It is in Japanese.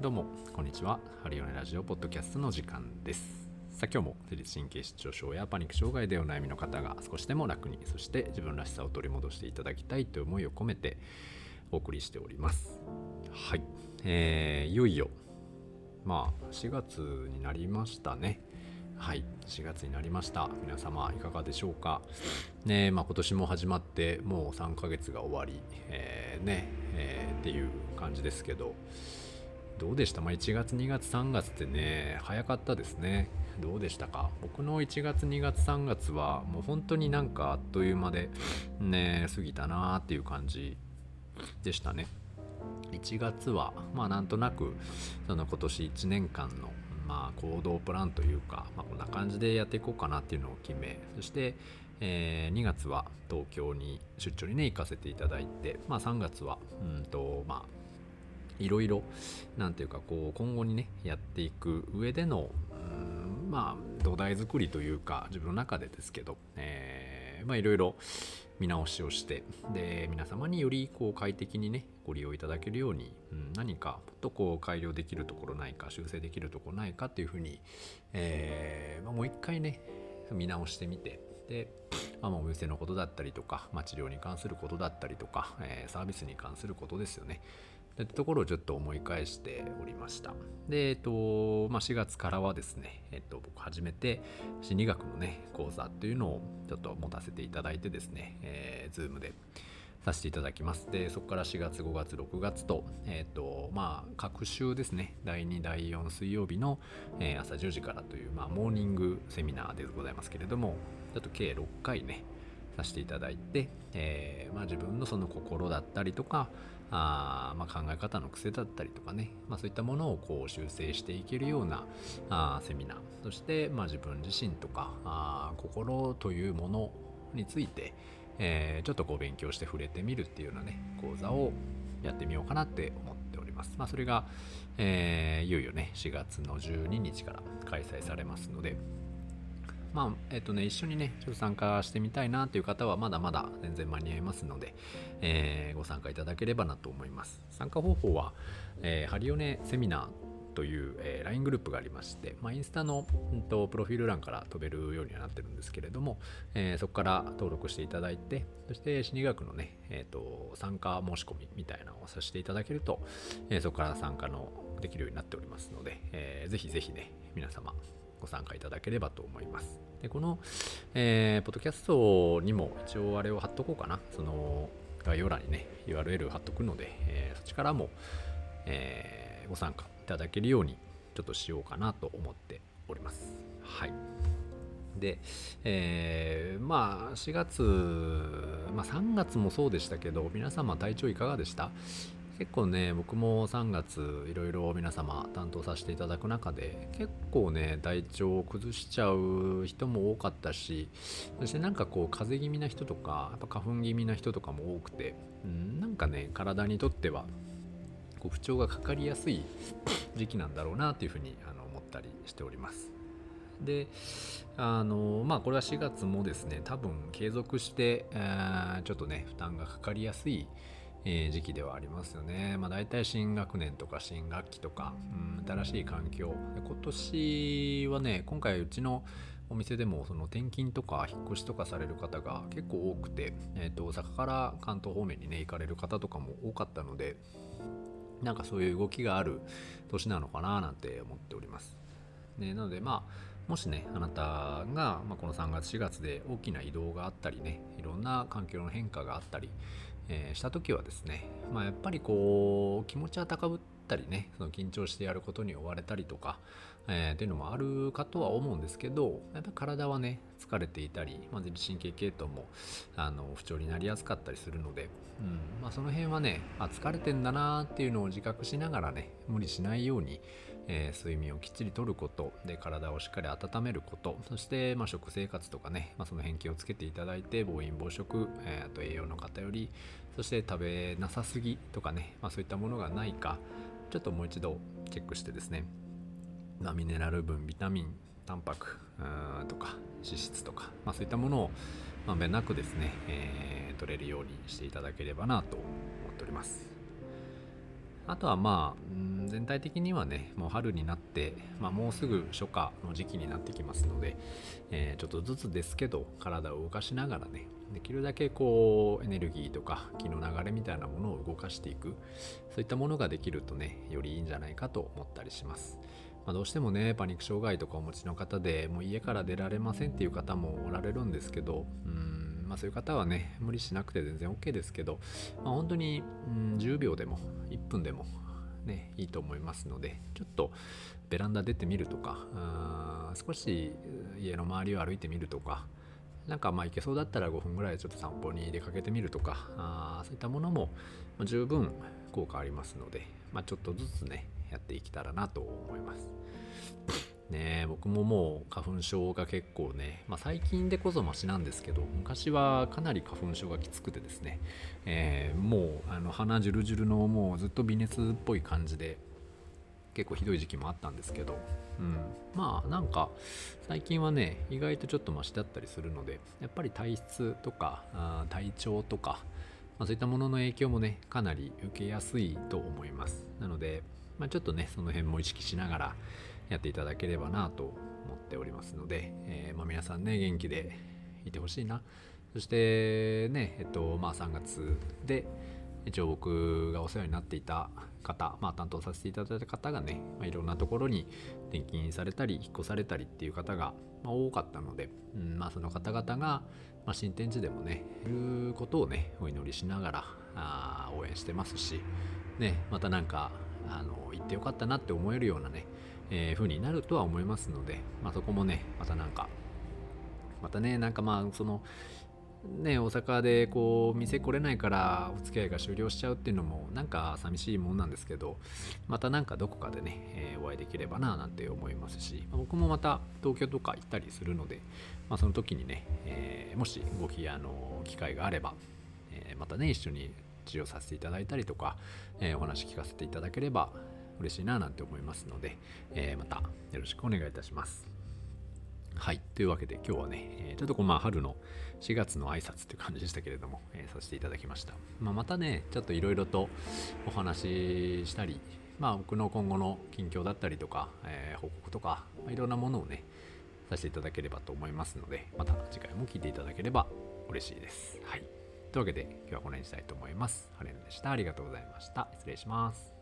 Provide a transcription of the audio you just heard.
どうもこんにちは。ハリオネラジオポッドキャストの時間です。さあ今日も自律神経失調症やパニック障害でお悩みの方が少しでも楽にそして自分らしさを取り戻していただきたいという思いを込めてお送りしております。はい、えー、いよいよ。まあ4月になりましたね。はい。4月になりました。皆様いかがでしょうか？ねまあ、今年も始まってもう3ヶ月が終わり、えー、ね、えー、っていう感じですけど。どうでした、まあ、1月2月3月ってね早かったですね。どうでしたか？僕の1月2月3月はもう本当になんかあっという間でね過ぎたなーっていう感じでしたね。1月はまあなんとなくその今年1年間のまあ、行動プランというか、まあ、こんな感じでやっていこうかなっていうのを決めそして、えー、2月は東京に出張にね行かせていただいて、まあ、3月はうんとまあいろいろなんていうかこう今後にねやっていく上でのまあ土台作りというか自分の中でですけど、えー、まあいろいろ見直しをしてで皆様によりこう快適にねご利用いただけるように、うん、何かもっとこう改良できるところないか修正できるところないかっていうふうに、えーまあ、もう一回ね見直してみてで、まあ、お店のことだったりとか、まあ、治療に関することだったりとか、えー、サービスに関することですよね。といったところをちょっと思い返しておりました。で、えっと、まあ、4月からはですね、えっと、僕初めて心理学のね、講座というのをちょっと持たせていただいてですね、えー、Zoom でさせていただきます。で、そこから4月、5月、6月と、えっ、と、まあ、各週ですね、第2、第4水曜日の、えー、朝10時からという、まあ、モーニングセミナーでございますけれども、ちょっと計6回ね、させていただいて、えー、まあ、自分のその心だったりとか、あまあ、考え方の癖だったりとかね、まあ、そういったものをこう修正していけるようなあセミナーそして、ま、自分自身とかあ心というものについて、えー、ちょっとこう勉強して触れてみるっていうようなね講座をやってみようかなって思っております。まあ、それが、えー、いよいよね4月の12日から開催されますので、まあ、えっとね、一緒にね、ちょっと参加してみたいなという方は、まだまだ全然間に合いますので、えー、ご参加いただければなと思います。参加方法は、えー、ハリオネセミナーという、えー、LINE グループがありまして、まあ、インスタの、うんと、プロフィール欄から飛べるようにはなってるんですけれども、え、そこから登録していただいて、そして心理学のね、えーと、参加申し込みみたいなのをさせていただけると、え、そこから参加のできるようになっておりますので、えー、ぜひぜひね、皆様ご参加いただければと思います。で、この、えー、ポッドキャストにも一応あれを貼っとこうかな。その、概要欄にね、URL 貼っとくので、えー、そっちからも、えー、ご参加いただけるように、ちょっとしようかなと思っております。はい。で、えー、まあ4月、まあ3月もそうでしたけど、皆様体調いかがでした？結構ね僕も3月いろいろ皆様担当させていただく中で結構ね体調を崩しちゃう人も多かったしそしてなんかこう風邪気味な人とかやっぱ花粉気味な人とかも多くて、うん、なんかね体にとってはこう不調がかかりやすい時期なんだろうなというふうにあの思ったりしております。であのまあこれは4月もですね多分継続して、えー、ちょっとね負担がかかりやすいえー、時期ではありますよね。まあ、大体新学年とか新学期とか、うん、新しい環境。今年はね、今回うちのお店でもその転勤とか引っ越しとかされる方が結構多くて、えー、と大阪から関東方面にね行かれる方とかも多かったのでなんかそういう動きがある年なのかななんて思っております。ね、なのでまあもしねあなたが、まあ、この3月4月で大きな移動があったりねいろんな環境の変化があったりえー、した時はですね、まあ、やっぱりこう気持ちは高ぶったりねその緊張してやることに追われたりとか、えー、っていうのもあるかとは思うんですけどやっぱ体はね疲れていたり、まあ、神経系統もあの不調になりやすかったりするので、うんまあ、その辺はねあ疲れてんだなっていうのを自覚しながらね無理しないように、えー、睡眠をきっちりとることで体をしっかり温めることそして、まあ、食生活とかね、まあ、その辺気をつけていただいて暴飲暴食、えー、あと栄養の偏りそして食べなさすぎとかね、まあ、そういったものがないかちょっともう一度チェックしてですね、ま、ミネラル分ビタミンタンパクとか脂質とか、ま、そういったものをまんべんなくですね、えー、取れるようにしていただければなと思っております。あとはまあ、うん全体的にはね、もう春になって、まあ、もうすぐ初夏の時期になってきますので、えーちょっとずつですけど、体を動かしながらね、できるだけこう、エネルギーとか気の流れみたいなものを動かしていく、そういったものができるとね、よりいいんじゃないかと思ったりします。まあ、どうしてもね、パニック障害とかお持ちの方でもう家から出られませんっていう方もおられるんですけど、うんまあ、そういう方はね、無理しなくて全然 OK ですけど、まあ、本当に、うん、10秒でも1分でも、ね、いいと思いますので、ちょっとベランダ出てみるとか、あー少し家の周りを歩いてみるとか、なんかまあ行けそうだったら5分ぐらいちょっと散歩に出かけてみるとか、あーそういったものも十分効果ありますので、まあ、ちょっとずつね、やっていけたらなと思います。ね僕ももう花粉症が結構ね、まあ、最近でこそマシなんですけど昔はかなり花粉症がきつくてですね、えーもうあの鼻ジュルジュルのもうずっと微熱っぽい感じで結構ひどい時期もあったんですけど、うん、まあなんか最近はね意外とちょっとマシだったりするのでやっぱり体質とかあ体調とか、まあ、そういったものの影響もねかなり受けやすいと思います。なので、まあ、ちょっとねその辺も意識しながらやっていただければなと思っておりますので、えーまあ、皆さんね元気でいてほしいな。そしてねえっとまあ3月で一応僕がお世話になっていた方、まあ、担当させていただいた方がね、まあ、いろんなところに転勤されたり引っ越されたりっていう方が、ま、多かったので、うんまあ、その方々が、まあ、新天地でもねいることをねお祈りしながらあ応援してますし、ね、またなんかあの行ってよかったなって思えるようなね、えー風になるとは思いますので、まあ、そこもねまたなんかまたねなんかまあそのね大阪でこう店来れないからお付き合いが終了しちゃうっていうのもなんか寂しいもんなんですけどまたなんかどこかでね、えーお会いできればななんて思いますしまあ僕もまた東京とか行ったりするので、まあ、その時にね、えーもしごきあの機会があれば、えーまたね一緒に治療させていただいたりとか、えお話聞かせていただければ嬉しいななんて思いますので、えーまたよろしくお願いいたします。はい。というわけで今日はね、ちょっとこうまあ春の4月の挨拶って感じでしたけれども、えーさせていただきました。まあ、またね、ちょっといろいろとお話ししたり、まあ僕の今後の近況だったりとか、えー報告とか、まあいろんなものをね、させていただければと思いますので、また次回も聞いていただければ嬉しいです。はい。というわけで今日はこの辺にしたいと思います。ハレンでした。ありがとうございました。失礼します。